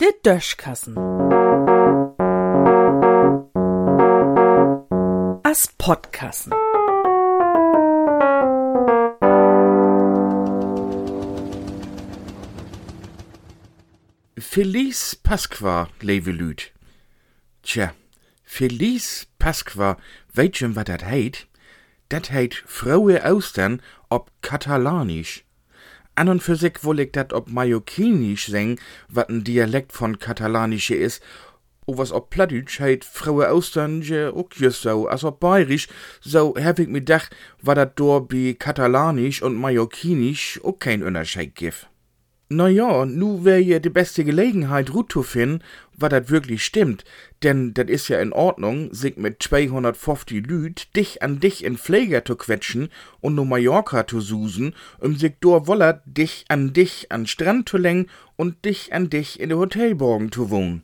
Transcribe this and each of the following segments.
Der Döschkassen. As Podkassen. Feliz Pasqua, lieve Lüd. Tja, Feliz Pasqua, weet je wat dat heet? Dat heet Frohe Austern op Katalanisch. An und für sich wohl ich dat op Mallorquinisch sing, wat ein Dialekt von Katalanische is, o was op Plattdeutsch Frohe Austern je ook just so, als op Bayerisch, so hab ich mir dach, wat dat dor bi Katalanisch und Mallorquinisch ook kein Unterschied gif. Na ja, nu wär ja die beste Gelegenheit, Ruth zu finden, was dat wirklich stimmt. Denn dat is ja in Ordnung, sich mit 250 Lüd dich an dich in Pfleger zu quetschen und no Mallorca zu susen, um sich dor woller dich an dich an Strand zu lenken und dich an dich in de Hotelborgen zu wohnen.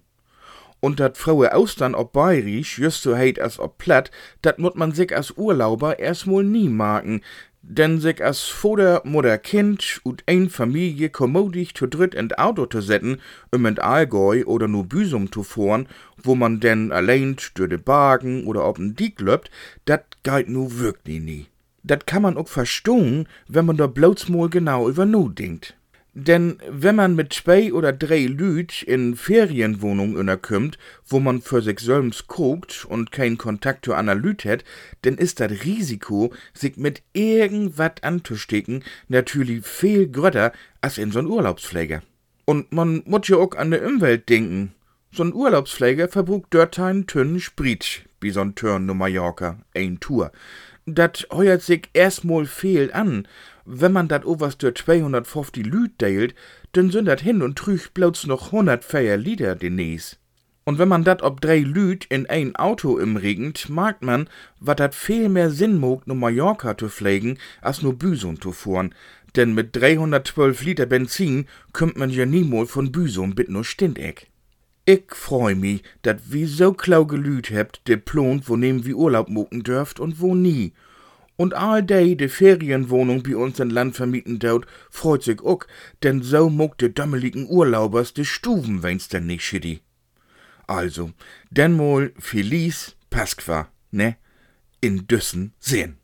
Und dat Fraue Austern ob Bayerisch, just so heit as ob Platt, dat mut man sich als Urlauber erstmal nie marken, denn sich as Vater, Mutter, Kind und ein Familie kommodig zu dritt in Auto zu setzen, um in Allgäu oder nur Büsum zu fahren, wo man denn allein durch de Bagen oder ob'n Diek löbt, dat geht nu wirklich nie. Dat kann man auch verstehen, wenn man da bloß mal genau über nu denkt. Denn wenn man mit zwei oder drei Lüd in Ferienwohnung unterkümmt, wo man für sich selbst guckt und keinen Kontakt zu einer Lüd hat, dann ist das Risiko, sich mit irgendwas anzustecken, natürlich viel größer als in so'n Urlaubspfleger. Und man muss ja auch an die Umwelt denken. So'n Urlaubspfleger verbrucht dort einen Tünn Sprit, wie so'n Turn no Mallorca, ein Tour. Dat heuert sich erstmal fehl an. Wenn man dat oberst durch 250 Lüd deilt, dann sind dat hin und trüch bloß noch 100 Feier Lieder demnächst. Und wenn man dat ob drei Lüd in ein Auto im Regend, mag man, wat dat viel mehr Sinn mogt, nur Mallorca zu pflegen, als nur Büsum zu fuhren. Denn mit 312 Liter Benzin kümmt man ja niemals von Büsum bit nur Stindeck. Ich freu mi, dat wie so klau gelüht hebt, de plont, wo nehmen wie Urlaub moken dürft und wo nie. Und all day de Ferienwohnung bi uns in Land vermieten daut, freut sich ook, denn so muck de dömmeligen Urlaubers de Stuben wenn's denn nicht schiddi. Also, denn mol Feliz Pasqua, ne? In Düssen sehen.